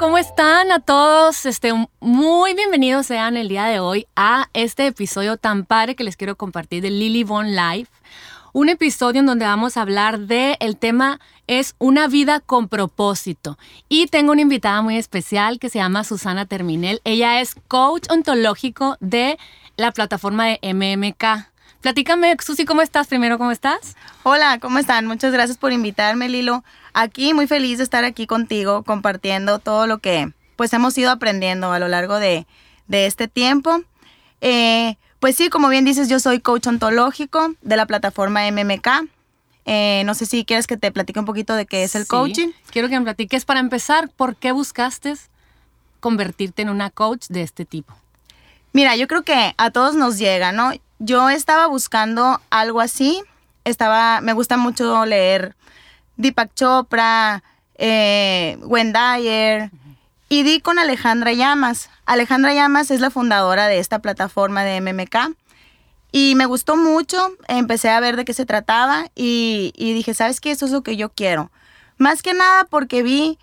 ¿cómo están a todos? Este, muy bienvenidos sean el día de hoy a este episodio tan padre que les quiero compartir de Lily Von Life. Un episodio en donde vamos a hablar de el tema es una vida con propósito. Y tengo una invitada muy especial que se llama Susana Terminel. Ella es coach ontológico de la plataforma de MMK. Platícame, Susi, ¿cómo estás? Primero, ¿cómo estás? Hola, ¿cómo están? Muchas gracias por invitarme, Lilo. Aquí muy feliz de estar aquí contigo compartiendo todo lo que pues hemos ido aprendiendo a lo largo de, este tiempo. Eh, pues sí, como bien dices, yo soy coach ontológico de la plataforma MMK. Eh, no sé si quieres que te platique un poquito de qué es el coaching. Quiero que me platiques para empezar, ¿por qué buscaste convertirte en una coach de este tipo? Mira, yo creo que a todos nos llega, ¿no? yo estaba buscando algo así. Estaba, me gusta mucho leer Deepak Chopra, eh, Dyer, y di con Alejandra Llamas. Alejandra Llamas es la fundadora de esta plataforma de MMK. Y me gustó mucho, empecé a ver de qué se trataba y, y dije, ¿sabes qué? Eso es lo que yo quiero. Más que nada porque vi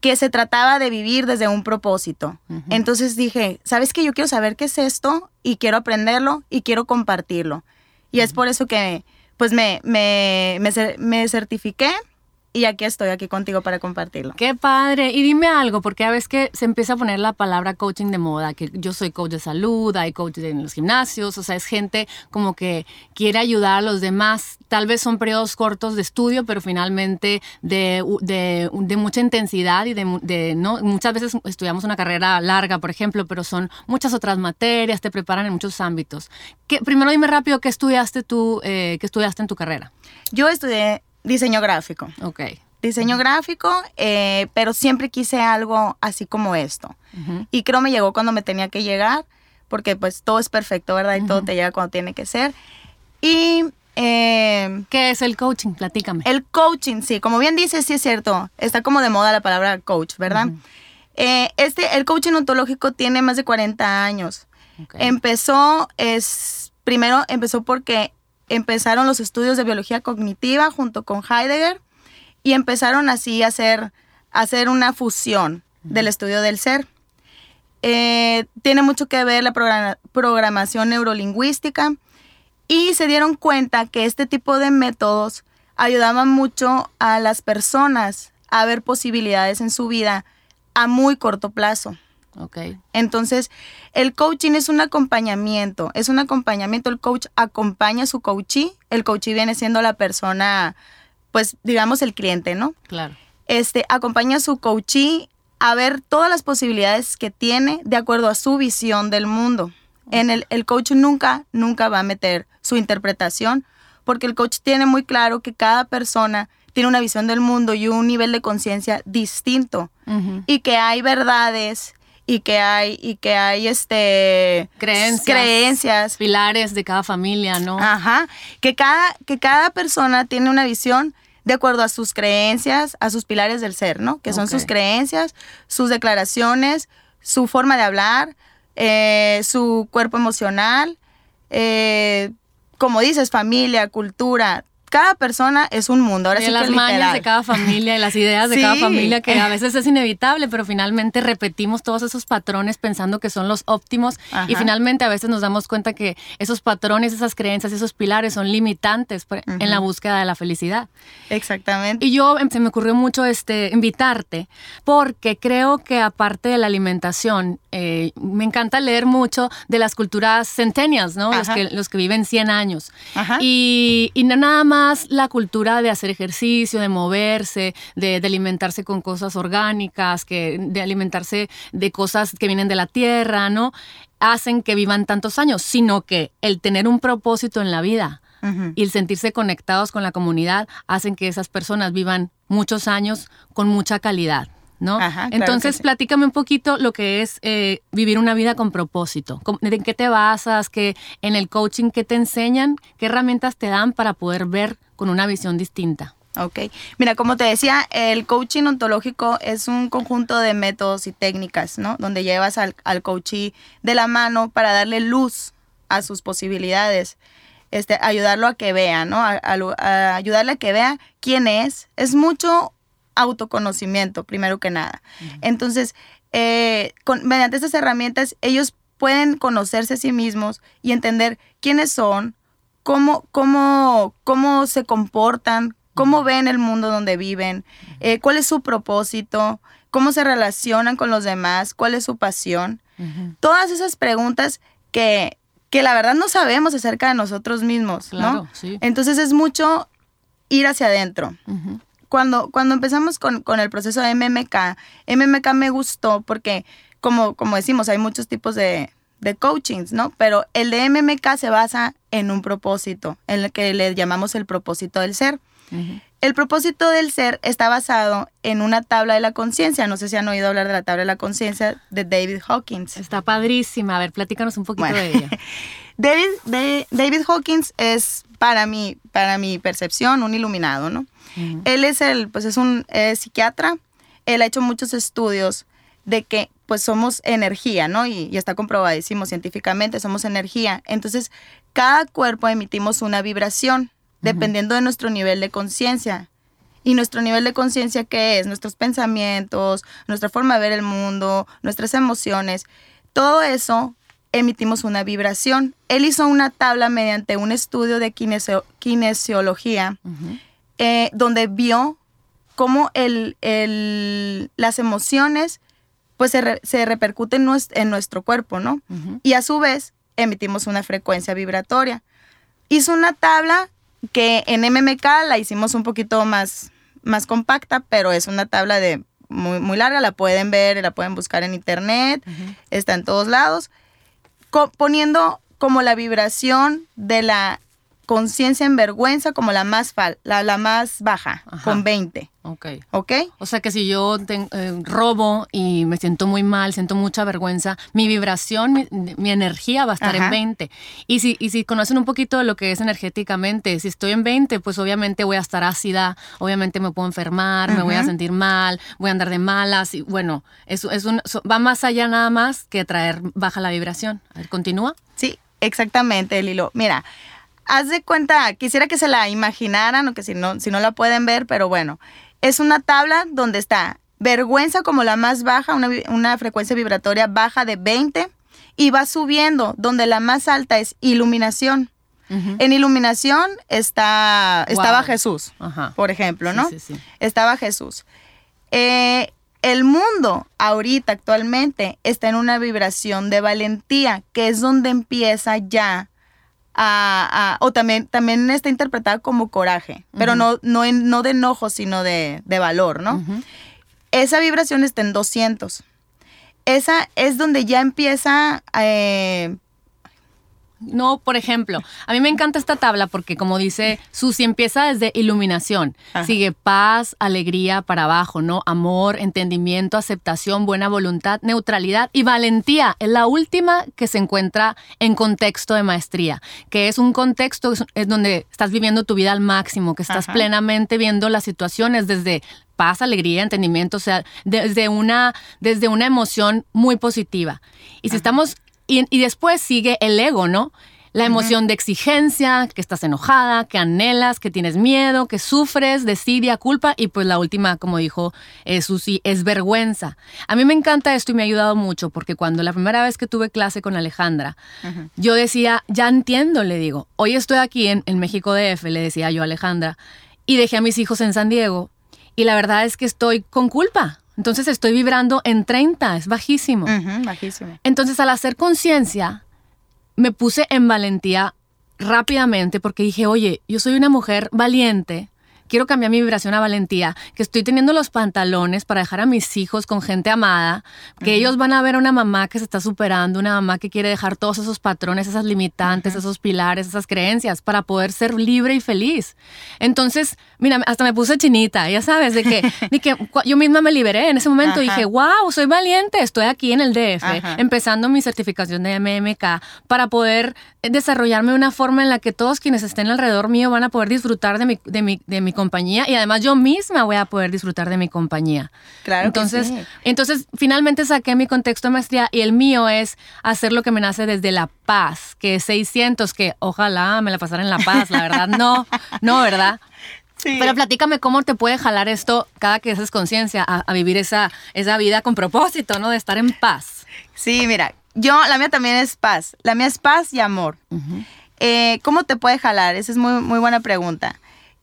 que se trataba de vivir desde un propósito. Entonces dije, ¿sabes qué? Yo quiero saber qué es esto y quiero aprenderlo y quiero compartirlo. Y es por eso que pues me, me, me, me certifiqué y aquí estoy, aquí contigo para compartirlo. Qué padre. Y dime algo, porque a veces que se empieza a poner la palabra coaching de moda, que yo soy coach de salud, hay coaches en los gimnasios, o sea, es gente como que quiere ayudar a los demás. Tal vez son periodos cortos de estudio, pero finalmente de, de, de mucha intensidad y de, no, muchas veces estudiamos una carrera larga, por ejemplo, pero son muchas otras materias, te preparan en muchos ámbitos. ¿Qué, primero dime rápido, ¿qué estudiaste tú, eh, qué estudiaste en tu carrera? Yo estudié Diseño gráfico. Ok. Diseño gráfico, eh, pero siempre quise algo así como esto. Y creo me llegó cuando me tenía que llegar, porque pues todo es perfecto, ¿verdad? Y todo te llega cuando tiene que ser. Y... Eh, ¿Qué es el coaching? Platícame. El coaching, sí, como bien dices, sí es cierto. Está como de moda la palabra coach, ¿verdad? Eh, este, el coaching ontológico tiene más de 40 años. Empezó, es, primero empezó porque empezaron los estudios de biología cognitiva junto con Heidegger y empezaron así a hacer, hacer una fusión del estudio del ser. Eh, tiene mucho que ver la programación neurolingüística y se dieron cuenta que este tipo de métodos ayudaban mucho a las personas a ver posibilidades en su vida a muy corto plazo. Okay. Entonces, el coaching es un acompañamiento, es un acompañamiento, el coach acompaña a su coachee, el coachee viene siendo la persona, pues digamos el cliente, ¿no? Claro. Este, acompaña a su coachee a ver todas las posibilidades que tiene de acuerdo a su visión del mundo. En el, el coach nunca, nunca va a meter su interpretación, porque el coach tiene muy claro que cada persona tiene una visión del mundo y un nivel de conciencia distinto y que hay verdades y que hay y que hay este creencias, creencias pilares de cada familia, ¿no? Ajá, que cada que cada persona tiene una visión de acuerdo a sus creencias, a sus pilares del ser, ¿no? Que son sus creencias, sus declaraciones, su forma de hablar, eh, su cuerpo emocional, eh, como dices, familia, cultura, cada persona es un mundo. Ahora sí las mañas de cada familia y las ideas de cada familia que a veces es inevitable, pero finalmente repetimos todos esos patrones pensando que son los óptimos y finalmente a veces nos damos cuenta que esos patrones, esas creencias, esos pilares son limitantes en la búsqueda de la felicidad. Exactamente. Y yo em, se me ocurrió mucho este invitarte porque creo que aparte de la alimentación, eh, me encanta leer mucho de las culturas centennials, ¿no? Los que, los que viven 100 años. Y, y nada más la cultura de hacer ejercicio, de moverse, de, alimentarse con cosas orgánicas, que, de alimentarse de cosas que vienen de la tierra, ¿no? Hacen que vivan tantos años, sino que el tener un propósito en la vida y el sentirse conectados con la comunidad hacen que esas personas vivan muchos años con mucha calidad. ¿No? Entonces, platícame un poquito lo que es eh, vivir una vida con propósito. ¿En qué te basas? ¿Qué, en el coaching, qué te enseñan? ¿Qué herramientas te dan para poder ver con una visión distinta? Ok. Mira, como te decía, el coaching ontológico es un conjunto de métodos y técnicas, ¿no? Donde llevas al, al coachee de la mano para darle luz a sus posibilidades. Este, ayudarlo a que vea, ¿no? a ayudarle a que vea quién es. Es mucho autoconocimiento, primero que nada. Entonces, eh, mediante estas herramientas, ellos pueden conocerse a sí mismos y entender quiénes son, cómo, cómo, cómo se comportan, cómo ven el mundo donde viven, eh, cuál es su propósito, cómo se relacionan con los demás, cuál es su pasión. Todas esas preguntas que, que la verdad no sabemos acerca de nosotros mismos, ¿no? Entonces es mucho ir hacia adentro. Cuando, cuando empezamos con, con, el proceso de MMK, MMK me gustó porque, como, como decimos, hay muchos tipos de, de coachings, ¿no? Pero el de MMK se basa en un propósito, en el que le llamamos el propósito del ser. El propósito del ser está basado en una tabla de la conciencia. No sé si han oído hablar de la tabla de la conciencia de David Hawkins. Está padrísima. A ver, platícanos un poquito de ella. David, David Hawkins es, para mí, para mi percepción, un iluminado, ¿no? Él es el, pues es un psiquiatra. Él ha hecho muchos estudios de que pues somos energía, ¿no? Y, y, está comprobadísimo científicamente, somos energía. Entonces, cada cuerpo emitimos una vibración dependiendo de nuestro nivel de conciencia. Y nuestro nivel de conciencia, ¿qué es? Nuestros pensamientos, nuestra forma de ver el mundo, nuestras emociones. Todo eso emitimos una vibración. Él hizo una tabla mediante un estudio de kinesiología, eh, donde vio cómo el, las emociones pues se, repercuten en nuestro cuerpo, ¿no? Y a su vez emitimos una frecuencia vibratoria. Hizo una tabla que en MMK la hicimos un poquito más, más compacta, pero es una tabla de muy, muy larga, la pueden ver, la pueden buscar en internet, está en todos lados, poniendo como la vibración de la conciencia en vergüenza como la más, la, la más baja, con 20. Ok. ¿Ok? O sea que si yo eh, robo y me siento muy mal, siento mucha vergüenza, mi vibración, mi, energía va a estar en 20. Y si, y si conocen un poquito de lo que es energéticamente, si estoy en 20, pues obviamente voy a estar ácida, obviamente me puedo enfermar, me voy a sentir mal, voy a andar de malas. Y bueno, eso es un, va más allá nada más que traer baja la vibración. A ver, ¿continúa? Sí, exactamente, Lilo. Mira, haz de cuenta, quisiera que se la imaginaran o que si no, si no la pueden ver, pero bueno es una tabla donde está vergüenza como la más baja, una, frecuencia vibratoria baja de 20 y va subiendo, donde la más alta es iluminación. En iluminación está, estaba Jesús, por ejemplo, ¿no? Estaba Jesús. Eh, el mundo ahorita, actualmente, está en una vibración de valentía, que es donde empieza ya o también, también está interpretada como coraje, pero no, no, no de enojo, sino de, valor, ¿no? Esa vibración está en 200. Esa es donde ya empieza eh, no, por ejemplo, a mí me encanta esta tabla porque como dice Susi, empieza desde iluminación, sigue paz, alegría para abajo, ¿no? Amor, entendimiento, aceptación, buena voluntad, neutralidad y valentía. Es la última que se encuentra en contexto de maestría, que es un contexto es donde estás viviendo tu vida al máximo, que estás plenamente viendo las situaciones desde paz, alegría, entendimiento, o sea, desde una, desde una emoción muy positiva. Y si estamos y, después sigue el ego, ¿no? La emoción de exigencia, que estás enojada, que anhelas, que tienes miedo, que sufres, desidia, culpa y pues la última, como dijo eh, Susi, es vergüenza. A mí me encanta esto y me ha ayudado mucho porque cuando la primera vez que tuve clase con Alejandra, yo decía, ya entiendo, le digo, hoy estoy aquí en, en México DF, le decía yo a Alejandra, y dejé a mis hijos en San Diego y la verdad es que estoy con culpa. Entonces estoy vibrando en 30, es bajísimo. bajísimo. Entonces al hacer conciencia, me puse en valentía rápidamente porque dije, oye, yo soy una mujer valiente, quiero cambiar mi vibración a valentía, que estoy teniendo los pantalones para dejar a mis hijos con gente amada, que ellos van a ver a una mamá que se está superando, una mamá que quiere dejar todos esos patrones, esas limitantes, esos pilares, esas creencias para poder ser libre y feliz. Entonces, mira, hasta me puse chinita, ya sabes, de que, que yo misma me liberé en ese momento y dije, wow, soy valiente, estoy aquí en el DF, empezando mi certificación de MMK para poder desarrollarme de una forma en la que todos quienes estén alrededor mío van a poder disfrutar de mi, de mi, de mi compañía y además yo misma voy a poder disfrutar de mi compañía. Claro. Entonces, entonces finalmente saqué mi contexto de maestría y el mío es hacer lo que me nace desde la paz, que es 600, que ojalá me la pasara en la paz, la verdad, no, no, ¿verdad? Pero platícame cómo te puede jalar esto cada que haces conciencia a, vivir esa, esa vida con propósito, ¿no? De estar en paz. Sí, mira, yo, la mía también es paz. La mía es paz y amor. Eh, ¿Cómo te puede jalar? Esa es muy, muy buena pregunta.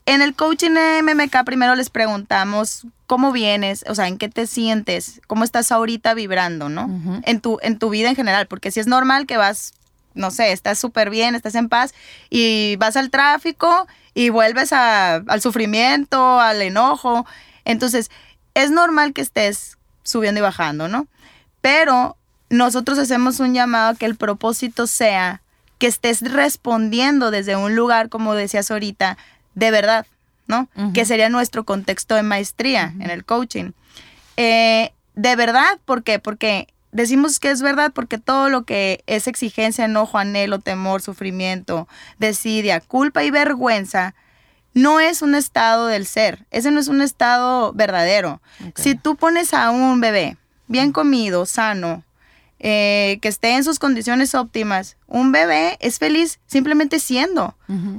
En el coaching MMK primero les preguntamos cómo vienes, o sea, en qué te sientes, cómo estás ahorita vibrando, ¿no? en, tu, en tu vida en general, porque si es normal que vas, no sé, estás súper bien, estás en paz y vas al tráfico y vuelves al sufrimiento, al enojo. Entonces, es normal que estés subiendo y bajando, ¿no? Pero nosotros hacemos un llamado a que el propósito sea que estés respondiendo desde un lugar, como decías ahorita, de verdad, ¿no? Que sería nuestro contexto de maestría en el coaching. Eh, de verdad, ¿por qué? Porque decimos que es verdad porque todo lo que es exigencia, enojo, anhelo, temor, sufrimiento, desidia, culpa y vergüenza, no es un estado del ser. Ese no es un estado verdadero. Si tú pones a un bebé bien comido, sano, eh, que esté en sus condiciones óptimas, un bebé es feliz simplemente siendo,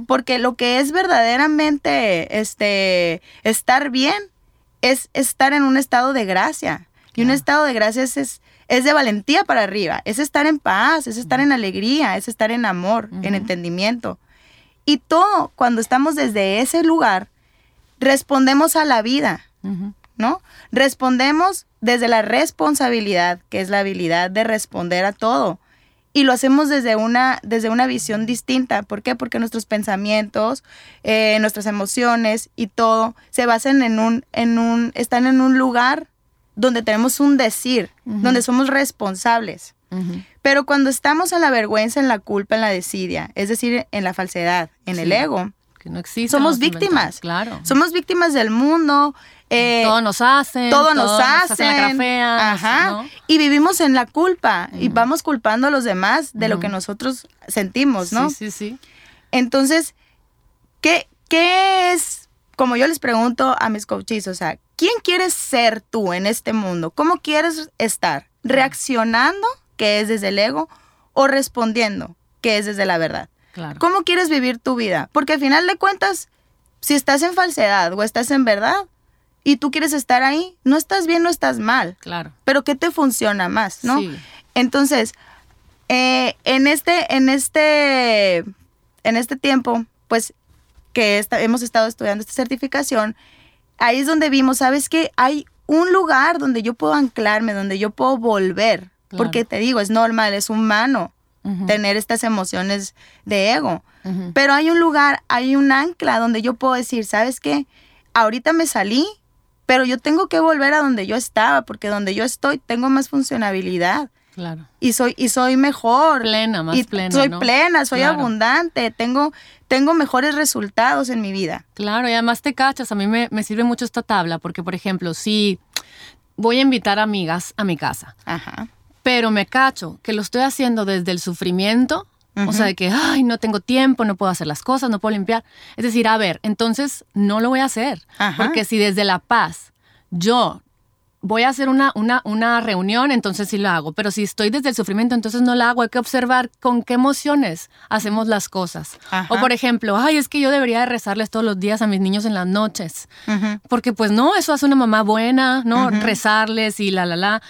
porque lo que es verdaderamente este, estar bien es estar en un estado de gracia. Y un estado de gracia es, es, de valentía para arriba, es estar en paz, es estar en alegría, es estar en amor, en entendimiento. Y todo, cuando estamos desde ese lugar, respondemos a la vida, ¿no? Respondemos desde la responsabilidad, que es la habilidad de responder a todo. Y lo hacemos desde una, desde una visión distinta. ¿Por qué? Porque nuestros pensamientos, eh, nuestras emociones y todo se basan en un, en un, están en un lugar donde tenemos un decir, donde somos responsables. Pero cuando estamos en la vergüenza, en la culpa, en la desidia, es decir, en la falsedad, en el ego, que no existe. Somos víctimas. Claro. Somos víctimas del mundo, eh, todo nos hacen. Todo nos hacen. Ajá. Y vivimos en la culpa y vamos culpando a los demás de lo que nosotros sentimos, ¿no? Sí, sí, sí. Entonces, ¿qué, ¿qué es, como yo les pregunto a mis coaches, o sea, ¿quién quieres ser tú en este mundo? ¿Cómo quieres estar? ¿Reaccionando, que es desde el ego, o respondiendo, que es desde la verdad? Claro. ¿Cómo quieres vivir tu vida? Porque al final de cuentas, si estás en falsedad o estás en verdad, y tú quieres estar ahí, no estás bien, no estás mal. Claro. Pero ¿qué te funciona más, no? Sí. Entonces, eh, en este, en este, en este tiempo, pues, que hemos estado estudiando esta certificación, ahí es donde vimos, ¿sabes qué? Hay un lugar donde yo puedo anclarme, donde yo puedo volver. Porque te digo, es normal, es humano tener estas emociones de ego. Pero hay un lugar, hay un ancla donde yo puedo decir, ¿sabes qué? Ahorita me salí, pero yo tengo que volver a donde yo estaba, porque donde yo estoy tengo más funcionabilidad. Claro. Y soy, y soy mejor. Plena, más y plena. Soy plena, soy abundante, tengo, tengo mejores resultados en mi vida. Claro, y además te cachas, a mí me, me sirve mucho esta tabla, porque por ejemplo, si voy a invitar amigas a mi casa, Ajá. pero me cacho que lo estoy haciendo desde el sufrimiento, o sea, de que, ay, no tengo tiempo, no puedo hacer las cosas, no puedo limpiar. Es decir, a ver, entonces no lo voy a hacer. Porque si desde la paz yo voy a hacer una, una, una, reunión, entonces sí lo hago. Pero si estoy desde el sufrimiento, entonces no la hago. Hay que observar con qué emociones hacemos las cosas. O por ejemplo, ay, es que yo debería de rezarles todos los días a mis niños en las noches. Porque pues no, eso hace una mamá buena, ¿no? Rezarles y la, la, la.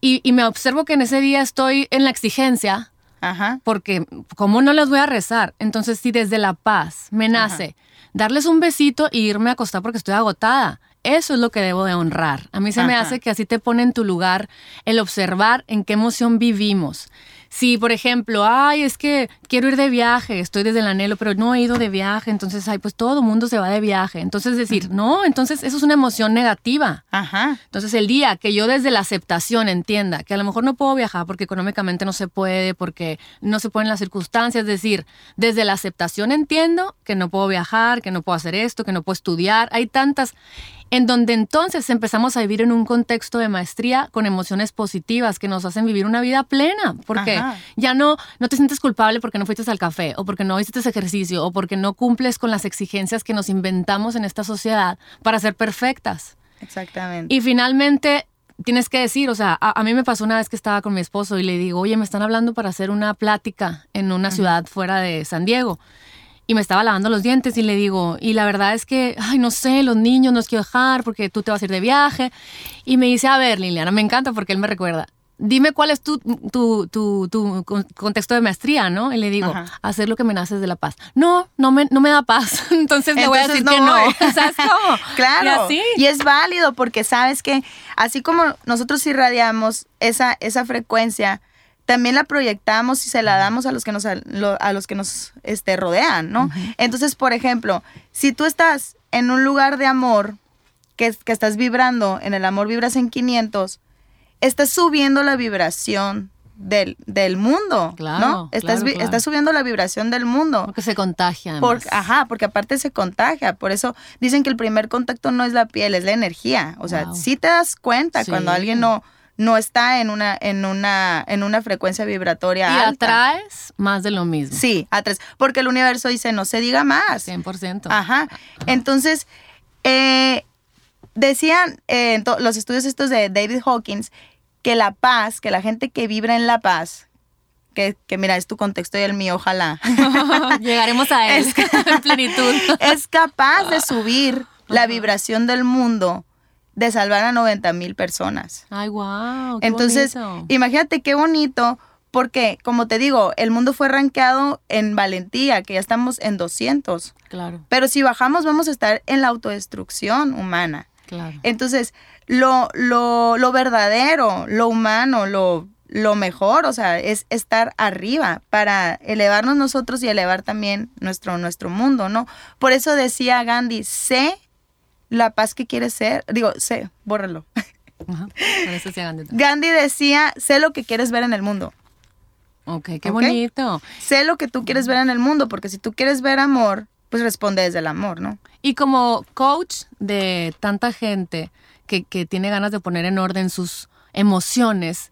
Y, y me observo que en ese día estoy en la exigencia Ajá. Porque, ¿cómo no les voy a rezar? Entonces, si desde la paz me nace darles un besito e irme a acostar porque estoy agotada, eso es lo que debo de honrar. A mí se me hace que así te pone en tu lugar el observar en qué emoción vivimos. Si, por ejemplo, ay, es que quiero ir de viaje, estoy desde el anhelo, pero no he ido de viaje, entonces, ay, pues todo el mundo se va de viaje. Entonces, decir, no, entonces eso es una emoción negativa. Ajá. Entonces, el día que yo desde la aceptación entienda que a lo mejor no puedo viajar porque económicamente no se puede, porque no se pueden las circunstancias, es decir, desde la aceptación entiendo que no puedo viajar, que no puedo hacer esto, que no puedo estudiar. Hay tantas en donde entonces empezamos a vivir en un contexto de maestría con emociones positivas que nos hacen vivir una vida plena, porque ya no, no te sientes culpable porque no fuiste al café o porque no hiciste ejercicio o porque no cumples con las exigencias que nos inventamos en esta sociedad para ser perfectas. Exactamente. Y finalmente tienes que decir, o sea, a, mí me pasó una vez que estaba con mi esposo y le digo, oye, me están hablando para hacer una plática en una ciudad fuera de San Diego. Y me estaba lavando los dientes y le digo, y la verdad es que, ay, no sé, los niños no los quiero dejar porque tú te vas a ir de viaje. Y me dice, a ver, Liliana, me encanta porque él me recuerda, dime cuál es tu, tu, tu, contexto de maestría, ¿no? Y le digo, hacer lo que me nace de la paz. No, no me, no me da paz. Entonces le voy a decir que no. ¿Sabes cómo? claro. Y, y, es válido porque sabes que así como nosotros irradiamos esa, esa frecuencia, también la proyectamos y se la damos a los que nos, a los que nos este, rodean, ¿no? Entonces, por ejemplo, si tú estás en un lugar de amor, que, que estás vibrando, en el amor vibras en 500, estás subiendo la vibración del, del mundo, claro, ¿no? Estás, estás subiendo la vibración del mundo. Porque se contagia. ajá, porque aparte se contagia. Por eso dicen que el primer contacto no es la piel, es la energía. O sea, si te das cuenta cuando alguien no no está en una, en una, en una frecuencia vibratoria y alta. atraes más de lo mismo. Sí, atraes. Porque el universo dice, no se diga más. 100%. Ajá. Entonces, eh, decían eh, los estudios estos de David Hawkins que la paz, que la gente que vibra en la paz, que, que, mira, es tu contexto y el mío, ojalá. Llegaremos a él en plenitud. Es capaz de subir la vibración del mundo de salvar a 90 mil personas. Ay, wow. Entonces, imagínate qué bonito, porque, como te digo, el mundo fue rankeado en valentía, que ya estamos en 200. Claro. Pero si bajamos, vamos a estar en la autodestrucción humana. Claro. Entonces, lo, lo, lo verdadero, lo humano, lo, lo mejor, o sea, es estar arriba para elevarnos nosotros y elevar también nuestro, nuestro mundo, ¿no? Por eso decía Gandhi, sé la paz que quieres ser. Digo, sé, bórralo. Gandhi. decía, sé lo que quieres ver en el mundo. Ok, qué bonito. Sé lo que tú quieres ver en el mundo, porque si tú quieres ver amor, pues responde desde el amor, ¿no? Y como coach de tanta gente que, que tiene ganas de poner en orden sus emociones,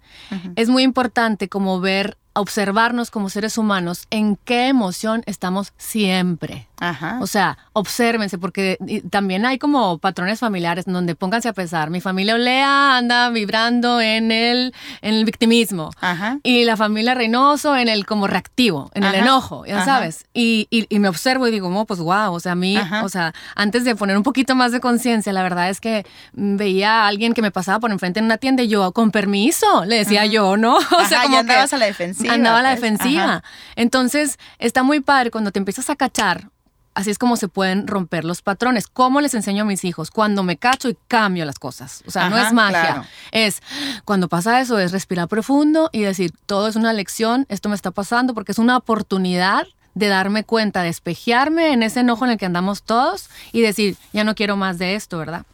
es muy importante como ver observarnos como seres humanos en qué emoción estamos siempre. Ajá. O sea, obsérvense, porque también hay como patrones familiares donde pónganse a pensar. Mi familia Olea anda vibrando en el, en el victimismo. Ajá. Y la familia Reynoso en el como reactivo, en el enojo, ya sabes. Y, y, me observo y digo, oh, pues wow, o sea, a mí, o sea, antes de poner un poquito más de conciencia, la verdad es que veía a alguien que me pasaba por enfrente en una tienda y yo, con permiso, le decía yo, ¿no? O sea, como que a la defensiva. Andaba a la pues. defensiva. Entonces, está muy padre cuando te empiezas a cachar Así es como se pueden romper los patrones. ¿Cómo les enseño a mis hijos? Cuando me cacho y cambio las cosas. O sea, no es magia. Es cuando pasa eso, es respirar profundo y decir, todo es una lección, esto me está pasando porque es una oportunidad de darme cuenta, de espejearme en ese enojo en el que andamos todos y decir, ya no quiero más de esto, ¿verdad?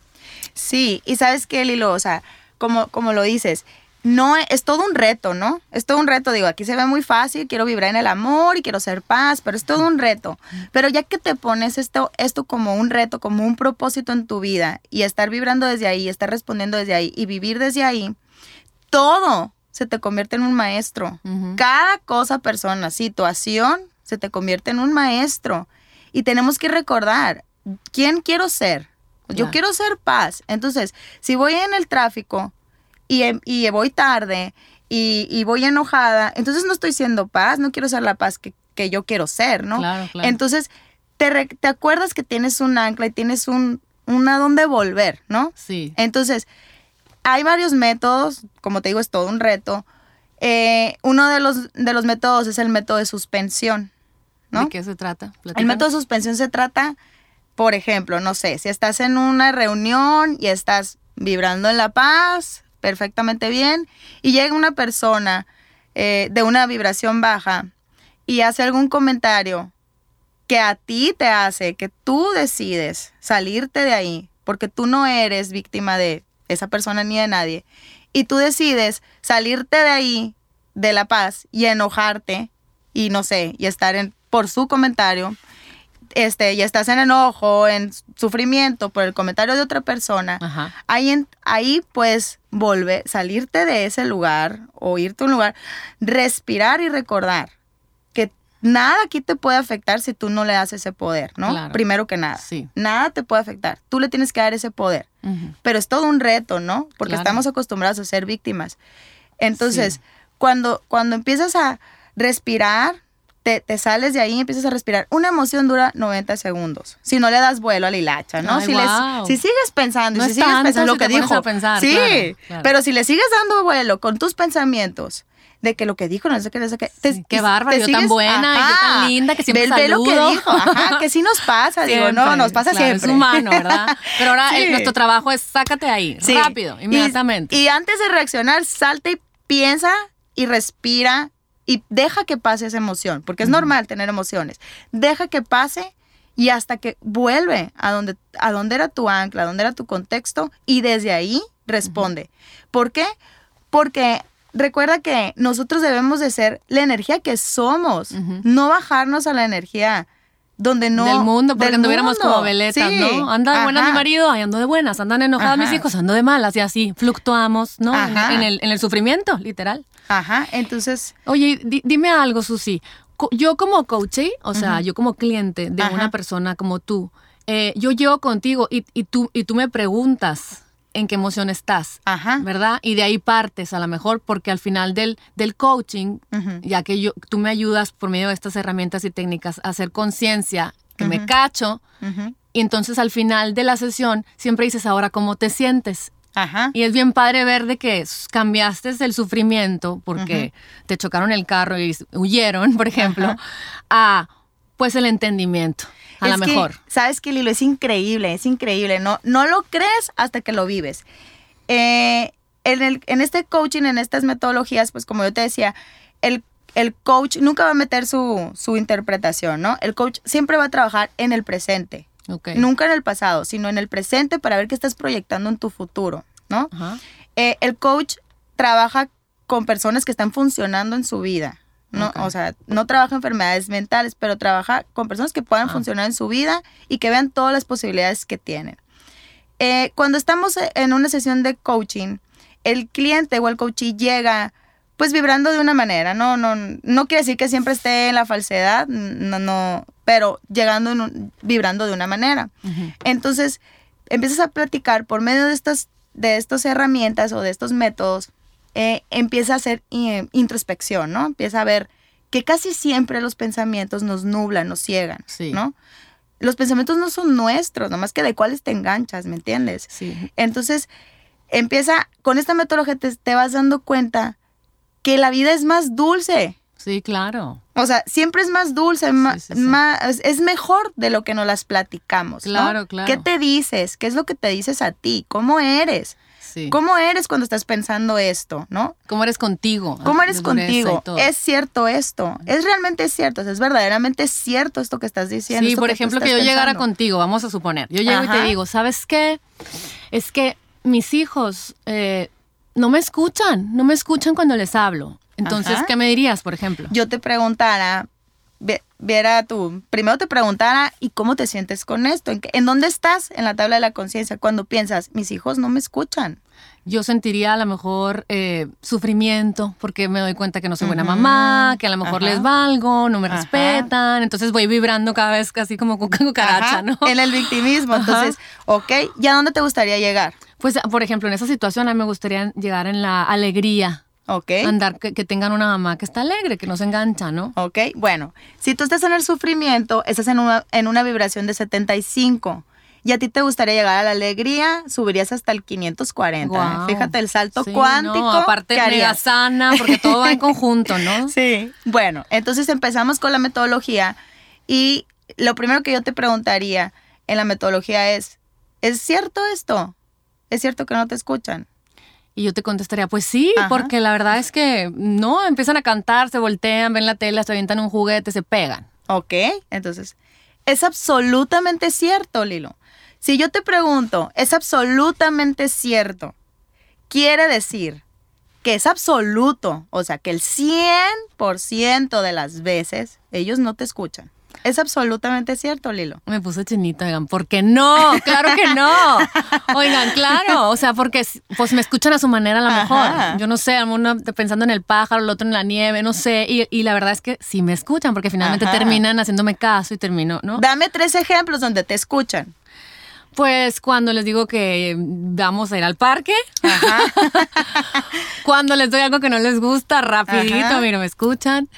Sí, y sabes qué, Lilo, o sea, como, como lo dices, no es todo un reto, ¿no? Es todo un reto, digo, aquí se ve muy fácil, quiero vibrar en el amor y quiero ser paz, pero es todo un reto. Pero ya que te pones esto, esto como un reto, como un propósito en tu vida y estar vibrando desde ahí, estar respondiendo desde ahí y vivir desde ahí, todo se te convierte en un maestro. Cada cosa, persona, situación, se te convierte en un maestro. Y tenemos que recordar, ¿quién quiero ser? Yo quiero ser paz. Entonces, si voy en el tráfico, Em, y, voy tarde y, voy enojada, entonces no estoy siendo paz, no quiero ser la paz que, yo quiero ser, ¿no? Claro, claro. Entonces, te, te acuerdas que tienes un ancla y tienes un, una donde volver, ¿no? Sí. Entonces, hay varios métodos, como te digo, es todo un reto. Eh, uno de los, de los métodos es el método de suspensión, ¿no? ¿De qué se trata? El método de suspensión se trata, por ejemplo, no sé, si estás en una reunión y estás vibrando en la paz, perfectamente bien y llega una persona eh, de una vibración baja y hace algún comentario que a ti te hace, que tú decides salirte de ahí, porque tú no eres víctima de esa persona ni de nadie, y tú decides salirte de ahí, de la paz, y enojarte, y no sé, y estar en, por su comentario, este, y estás en enojo, en sufrimiento por el comentario de otra persona, ahí, ahí puedes volver, salirte de ese lugar o irte a un lugar, respirar y recordar que nada aquí te puede afectar si tú no le das ese poder, ¿no? Primero que nada. Sí. Nada te puede afectar. Tú le tienes que dar ese poder. Pero es todo un reto, ¿no? Porque estamos acostumbrados a ser víctimas. Entonces, cuando, cuando empiezas a respirar, te, te, sales de ahí y empiezas a respirar. Una emoción dura 90 segundos. Si no le das vuelo a la hilacha, ¿no? si, si, sigues pensando y si sigues pensando lo que dijo. sí, pero si le sigues dando vuelo con tus pensamientos de que lo que dijo, no sé qué, no sé qué. qué bárbaro, yo tan buena, yo tan linda, que siempre ve, lo que dijo, ajá, que sí nos pasa, digo, no, nos pasa siempre. Es humano, ¿verdad? Pero ahora nuestro trabajo es sácate ahí, rápido, inmediatamente. Y, antes de reaccionar, salta y piensa y respira y deja que pase esa emoción, porque es normal tener emociones. Deja que pase y hasta que vuelve a donde, a donde era tu ancla, a donde era tu contexto y desde ahí responde. ¿Por qué? Porque recuerda que nosotros debemos de ser la energía que somos, no bajarnos a la energía donde no del mundo porque anduviéramos como veletas, ¿no? Anda de buenas mi marido, ando de buenas, andan enojados mis hijos, ando de malas y así fluctuamos, ¿no? En el, en el, sufrimiento, literal. Ajá, entonces. Oye, dime algo, Susi. Yo como coach, o sea, yo como cliente de una persona como tú, eh, yo llego contigo y, y, tú, y tú me preguntas, en qué emoción estás, Ajá. ¿verdad? Y de ahí partes a lo mejor, porque al final del, del coaching, ya que yo, tú me ayudas por medio de estas herramientas y técnicas a hacer conciencia, que me cacho, y entonces al final de la sesión siempre dices, ahora, ¿cómo te sientes? Ajá. Y es bien padre ver de que cambiaste el sufrimiento porque te chocaron el carro y huyeron, por ejemplo, a pues el entendimiento a lo mejor. Sabes que Lilo es increíble, es increíble. No, no lo crees hasta que lo vives. Eh, en, el, en este coaching, en estas metodologías, pues como yo te decía, el, el coach nunca va a meter su, su, interpretación, ¿no? El coach siempre va a trabajar en el presente. Nunca en el pasado, sino en el presente para ver qué estás proyectando en tu futuro, ¿no? Eh, el coach trabaja con personas que están funcionando en su vida. No, O sea, no trabaja enfermedades mentales, pero trabaja con personas que puedan ah. funcionar en su vida y que vean todas las posibilidades que tienen. Eh, cuando estamos en una sesión de coaching, el cliente o el coachee llega pues vibrando de una manera, no, no, no quiere decir que siempre esté en la falsedad, no, no, pero llegando en vibrando de una manera. Entonces, empiezas a platicar por medio de estas, de estas herramientas o de estos métodos eh, empieza a hacer eh, introspección, ¿no? Empieza a ver que casi siempre los pensamientos nos nublan, nos ciegan, ¿no? Los pensamientos no son nuestros, nomás que de cuáles te enganchas, ¿me entiendes? Sí. Entonces, empieza, con esta metodología te, te vas dando cuenta que la vida es más dulce. Sí, claro. O sea, siempre es más dulce, más, es mejor de lo que nos las platicamos. Claro, claro. ¿Qué te dices? ¿Qué es lo que te dices a ti? ¿Cómo eres? ¿Cómo eres cuando estás pensando esto, no? ¿Cómo eres contigo? ¿Cómo eres contigo? ¿Es cierto esto? ¿Es realmente cierto? ¿Es verdaderamente cierto esto que estás diciendo? Sí, por ejemplo, que, yo llegara contigo, vamos a suponer. Yo llego y te digo, ¿sabes qué? Es que mis hijos eh, no me escuchan, no me escuchan cuando les hablo. Entonces, ¿qué me dirías, por ejemplo? Yo te preguntara, viera tú, primero te preguntara, ¿y cómo te sientes con esto? ¿En, ¿En dónde estás en la tabla de la conciencia cuando piensas, mis hijos no me escuchan? Yo sentiría a lo mejor eh, sufrimiento porque me doy cuenta que no soy buena mamá, que a lo mejor les valgo, no me respetan, entonces voy vibrando cada vez casi como con cucaracha, ¿no? En el victimismo, entonces, ok, ¿y a dónde te gustaría llegar? Pues, por ejemplo, en esa situación a mí me gustaría llegar en la alegría. Ok. Andar, que, que, tengan una mamá que está alegre, que no se engancha, ¿no? Ok, bueno, si tú estás en el sufrimiento, estás en una, en una vibración de 75 y a ti te gustaría llegar a la alegría, subirías hasta el 540. Fíjate el salto cuántico. No, aparte mega sana, porque todo va en conjunto, ¿no? Sí. Bueno, entonces empezamos con la metodología y lo primero que yo te preguntaría en la metodología es, ¿es cierto esto? ¿Es cierto que no te escuchan? Y yo te contestaría, pues sí, porque la verdad es que no, empiezan a cantar, se voltean, ven la tela, se avientan un juguete, se pegan. Ok, entonces, es absolutamente cierto, Lilo. Si yo te pregunto, es absolutamente cierto, quiere decir que es absoluto, o sea, que el 100% de las veces ellos no te escuchan. Es absolutamente cierto, Lilo. Me puse chinito, oigan, ¿por qué no? Claro que no. Oigan, claro, o sea, porque pues me escuchan a su manera a lo mejor. Yo no sé, uno pensando en el pájaro, el otro en la nieve, no sé. Y, la verdad es que sí me escuchan, porque finalmente terminan haciéndome caso y termino, ¿no? Dame tres ejemplos donde te escuchan. Pues cuando les digo que vamos a ir al parque. cuando les doy algo que no les gusta, rapidito, mira, me escuchan.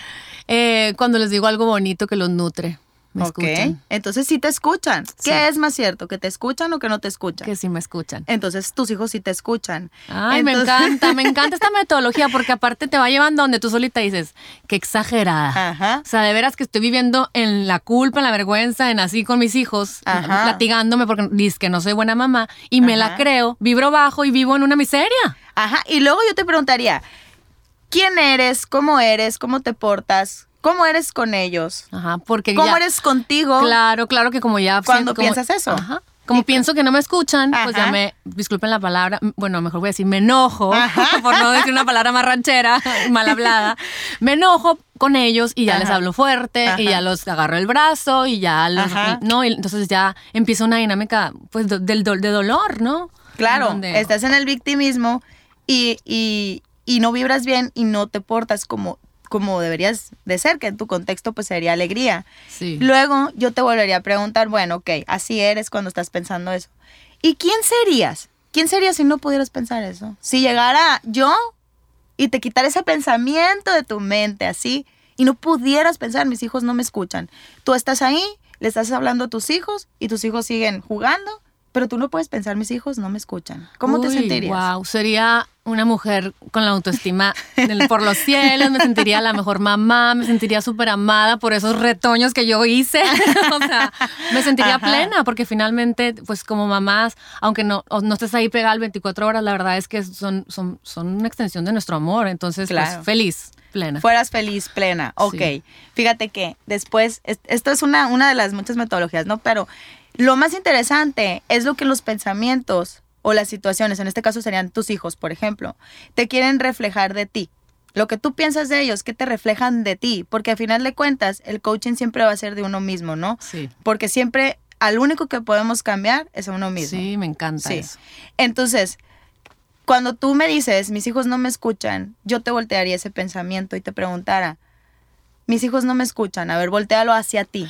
Eh, cuando les digo algo bonito que los nutre. Me ok. escuchan. Entonces sí te escuchan. Sí. ¿Qué es más cierto? ¿Que te escuchan o que no te escuchan? Que sí me escuchan. Entonces tus hijos sí te escuchan. Ay, me encanta, me encanta esta metodología porque aparte te va llevando donde tú solita dices, qué exagerada. Ajá. O sea, de veras que estoy viviendo en la culpa, en la vergüenza, en así con mis hijos, Ajá. platigándome porque dices que no soy buena mamá y me la creo, vibro bajo y vivo en una miseria. Ajá. Y luego yo te preguntaría, ¿quién eres? ¿Cómo eres? ¿Cómo te portas? ¿Cómo eres con ellos? Ajá, porque ¿Cómo ya- eres contigo? Claro, claro que como ya... Cuando como- piensas eso. Ajá. Como pienso que no me escuchan, pues ya me, disculpen la palabra, bueno, mejor voy a decir, me enojo, Ajá. por no decir una palabra más ranchera, mal hablada. Me enojo con ellos y ya Ajá. les hablo fuerte y ya los agarro el brazo y ya los... Ajá. No, y entonces ya empieza una dinámica, pues, do- del, do- de dolor, ¿no? Claro, Donde- estás en el victimismo y, y- y no vibras bien y no te portas como, como deberías de ser, que en tu contexto pues sería alegría. Sí. Luego yo te volvería a preguntar, bueno, ok, así eres cuando estás pensando eso. ¿Y quién serías? ¿Quién serías si no pudieras pensar eso? Si llegara yo y te quitara ese pensamiento de tu mente así y no pudieras pensar, mis hijos no me escuchan. Tú estás ahí, le estás hablando a tus hijos y tus hijos siguen jugando, pero tú no puedes pensar, mis hijos no me escuchan. ¿Cómo te sentirías? Wow, sería una mujer con la autoestima por los cielos, me sentiría la mejor mamá, me sentiría súper amada por esos retoños que yo hice. o sea, me sentiría Ajá. plena porque finalmente, pues como mamás, aunque no, no estés ahí pegada 24 horas, la verdad es que son, son, son una extensión de nuestro amor. Entonces, Claro. pues feliz, plena. Fueras feliz, plena. Ok. Sí. Fíjate que después, es- esto es una, una de las muchas metodologías, ¿no? Pero lo más interesante es lo que los pensamientos o las situaciones, en este caso serían tus hijos, por ejemplo, te quieren reflejar de ti. Lo que tú piensas de ellos, que te reflejan de ti, porque al final de cuentas el coaching siempre va a ser de uno mismo, ¿no? Sí, Porque siempre al único que podemos cambiar es a uno mismo. sí, me encanta Sí. eso. Entonces, cuando tú me dices, mis hijos no me escuchan, yo te voltearía ese pensamiento y te preguntara, mis hijos no me escuchan, a ver, voltealo hacia ti,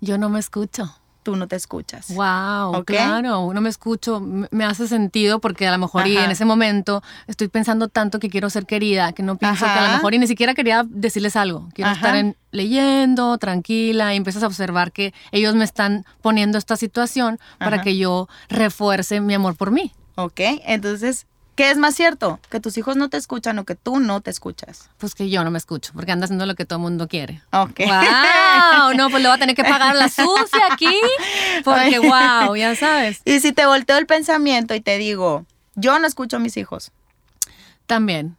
Yo no me escucho. Tú no te escuchas. Wow, claro, no me escucho, me hace sentido porque a lo mejor y en ese momento estoy pensando tanto que quiero ser querida, que no pienso que a lo mejor y ni siquiera quería decirles algo. Quiero Ajá. estar en- leyendo, tranquila, y empiezas a observar que ellos me están poniendo esta situación para que yo refuerce mi amor por mí. ¿Ok? Entonces, ¿qué es más cierto? ¿Que tus hijos no te escuchan o que tú no te escuchas? Pues que yo no me escucho, porque anda haciendo lo que todo el mundo quiere. Ok. ¡Wow! No, pues le voy a tener que pagar la sucia aquí, porque wow, ya sabes. Y si te volteo el pensamiento y te digo, yo no escucho a mis hijos, También.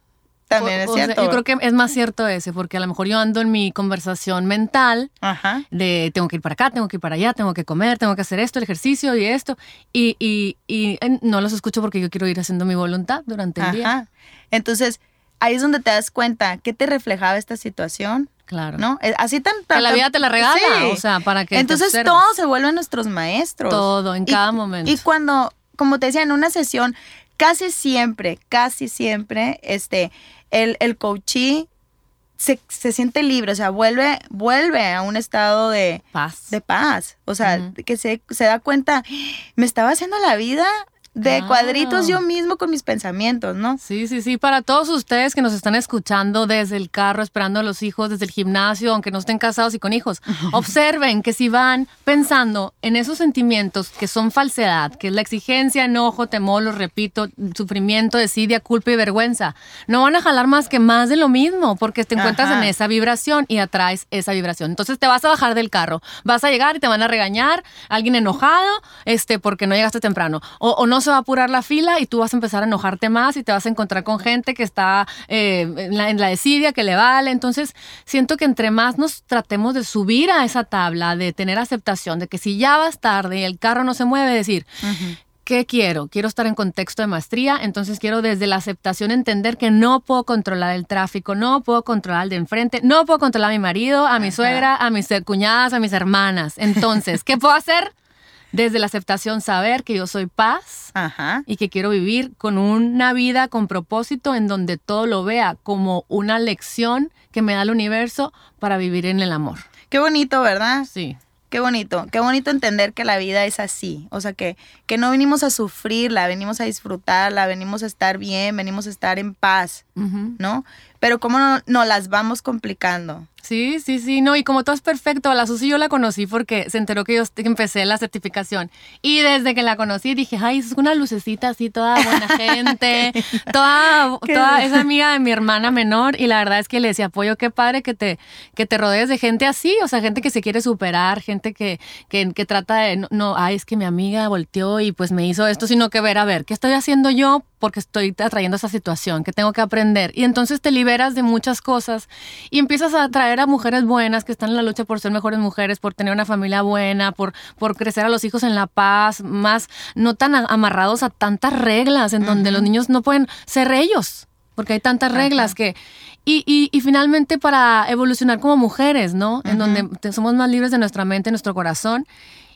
También O- es o sea, cierto. yo creo que es más cierto ese, porque a lo mejor yo ando en mi conversación mental Ajá. de tengo que ir para acá, tengo que ir para allá, tengo que comer, tengo que hacer esto, el ejercicio y esto, y, y- y, no los escucho porque yo quiero ir haciendo mi voluntad durante el día. Ajá. Entonces, ahí es donde te das cuenta qué te reflejaba esta situación, Claro. ¿no? Eh, Así tan... Que la vida te la regala, Sí. o sea, para que Entonces todos se vuelven nuestros maestros. Todo, en Y- cada momento. Y cuando, como te decía, en una sesión, casi siempre, casi siempre, este, el, el coachee se, se siente libre, o sea, vuelve, vuelve a un estado de, Paz. de paz. O sea, que se, se da cuenta, me estaba haciendo la vida de Claro. cuadritos yo mismo con mis pensamientos, ¿no? Sí, sí, sí. Para todos ustedes que nos están escuchando desde el carro, esperando a los hijos, desde el gimnasio, aunque no estén casados y con hijos, observen que si van pensando en esos sentimientos que son falsedad, que es la exigencia, enojo, temor, lo repito, sufrimiento, desidia, culpa y vergüenza, no van a jalar más que más de lo mismo, porque te encuentras Ajá. en esa vibración y atraes esa vibración. Entonces te vas a bajar del carro, vas a llegar y te van a regañar, alguien enojado, este, porque no llegaste temprano, o, o no se va a apurar la fila y tú vas a empezar a enojarte más y te vas a encontrar con gente que está eh, en, la, en la desidia, que le vale. Entonces siento que entre más nos tratemos de subir a esa tabla, de tener aceptación, de que si ya vas tarde y el carro no se mueve, decir, ¿Qué quiero? Quiero estar en contexto de maestría, entonces quiero desde la aceptación entender que no puedo controlar el tráfico, no puedo controlar al de enfrente, no puedo controlar a mi marido, a mi suegra, a mis cuñadas, a mis hermanas. Entonces, ¿qué puedo hacer? Desde la aceptación saber que yo soy paz Ajá. y que quiero vivir con una vida con propósito en donde todo lo vea como una lección que me da el universo para vivir en el amor. Qué bonito, ¿verdad? Sí. Qué bonito, qué bonito entender que la vida es así, o sea, que, que no venimos a sufrirla, venimos a disfrutarla, venimos a estar bien, venimos a estar en paz. ¿no? Pero cómo no, no las vamos complicando. Sí, sí, sí, no, y como todo es perfecto, la Susi yo la conocí porque se enteró que yo empecé la certificación. Y desde que la conocí dije, ay, es una lucecita así, toda buena gente, toda, toda es amiga de mi hermana menor y la verdad es que le decía, apoyo, qué padre que te, que te rodees de gente así, o sea, gente que se quiere superar, gente que, que, que trata de, no, no, ay, es que mi amiga volteó y pues me hizo esto, sino que ver, a ver, ¿qué estoy haciendo yo porque estoy atrayendo esa situación, que tengo que aprender. Y entonces te liberas de muchas cosas y empiezas a atraer a mujeres buenas que están en la lucha por ser mejores mujeres, por tener una familia buena, por, por crecer a los hijos en la paz, más no tan amarrados a tantas reglas en donde los niños no pueden ser ellos, porque hay tantas reglas que... Y, y, y, finalmente para evolucionar como mujeres, ¿no? En donde somos más libres de nuestra mente, nuestro corazón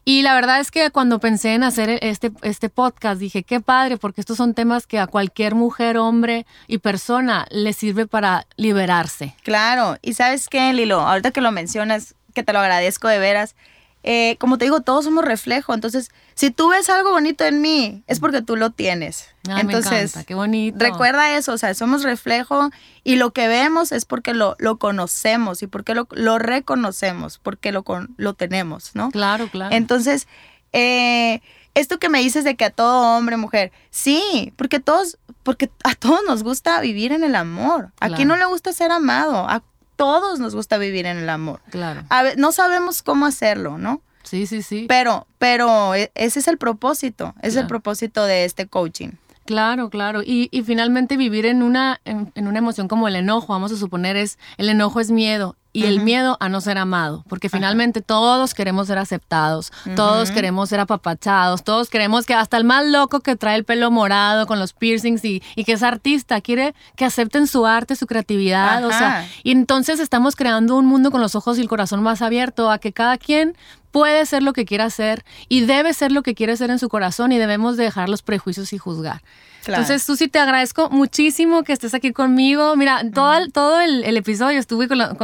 y la verdad es que cuando pensé en hacer este, este podcast, dije, qué padre, porque estos son temas que a cualquier mujer, hombre y persona le sirve para liberarse. Claro, y sabes qué, Lilo, ahorita que lo mencionas, que te lo agradezco de veras, eh, como te digo, todos somos reflejo. Entonces, si tú ves algo bonito en mí, es porque tú lo tienes. Entonces, qué bonito. Recuerda eso, o sea, somos reflejo y lo que vemos es porque lo, lo conocemos y porque lo, lo reconocemos, porque lo, lo tenemos, ¿no? Claro, claro. Entonces, eh, esto que me dices de que a todo hombre, mujer, sí, porque todos, porque a todos nos gusta vivir en el amor. ¿A quién no le gusta ser amado? ¿A todos nos gusta vivir en el amor. Claro. A no sabemos cómo hacerlo, ¿no? Sí, sí, sí. Pero, pero e, ese es el propósito, es el propósito de este coaching. Claro, claro. Y, y finalmente vivir en una, en, una emoción como el enojo, vamos a suponer, es el enojo es miedo y el miedo a no ser amado, porque finalmente todos queremos ser aceptados, todos queremos ser apapachados, todos queremos que hasta el más loco que trae el pelo morado con los piercings y, y que es artista quiere que acepten su arte, su creatividad, o sea, y entonces estamos creando un mundo con los ojos y el corazón más abierto a que cada quien puede ser lo que quiera ser y debe ser lo que quiere ser en su corazón y debemos dejar los prejuicios y juzgar. Entonces, Susi, te agradezco muchísimo que estés aquí conmigo. Mira, todo, el, todo el, episodio estuve con, la,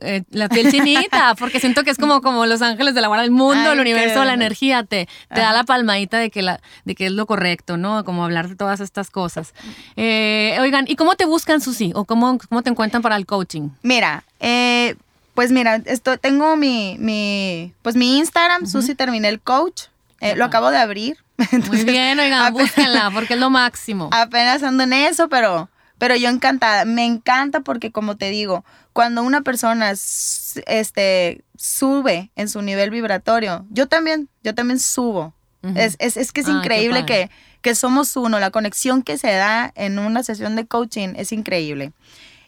eh, la piel chinita, porque siento que es como, como los ángeles de la guarda del mundo, el universo, la energía, te, te da la palmadita de que, la, de que es lo correcto, ¿no? Como hablar de todas estas cosas. Eh, oigan, ¿y cómo te buscan, Susi? ¿O cómo, cómo te encuentran para el coaching? Mira, eh, pues mira, esto, tengo mi, mi, pues mi Instagram, Susi Terminé el Coach. lo acabo de abrir. Muy bien, oigan, búsquenla porque es lo máximo. Apenas ando en eso, pero, pero yo encantada. Me encanta porque, como te digo, cuando una persona este, sube en su nivel vibratorio, yo también, yo también subo. es, es, es, que es ah, increíble que, que somos uno. La conexión que se da en una sesión de coaching es increíble.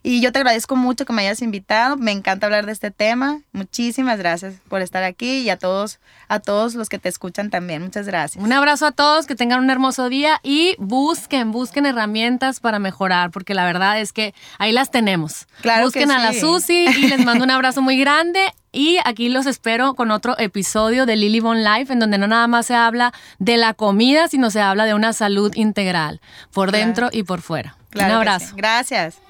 Y yo te agradezco mucho que me hayas invitado. Me encanta hablar de este tema. Muchísimas gracias por estar aquí y a todos, a todos los que te escuchan también. Muchas gracias. Un abrazo a todos, que tengan un hermoso día y busquen, busquen herramientas para mejorar, porque la verdad es que ahí las tenemos. Claro busquen a la Susi y les mando un abrazo muy grande. Y aquí los espero con otro episodio de Lily Bon Life, en donde no nada más se habla de la comida, sino se habla de una salud integral, por dentro y por fuera. Un abrazo. Gracias.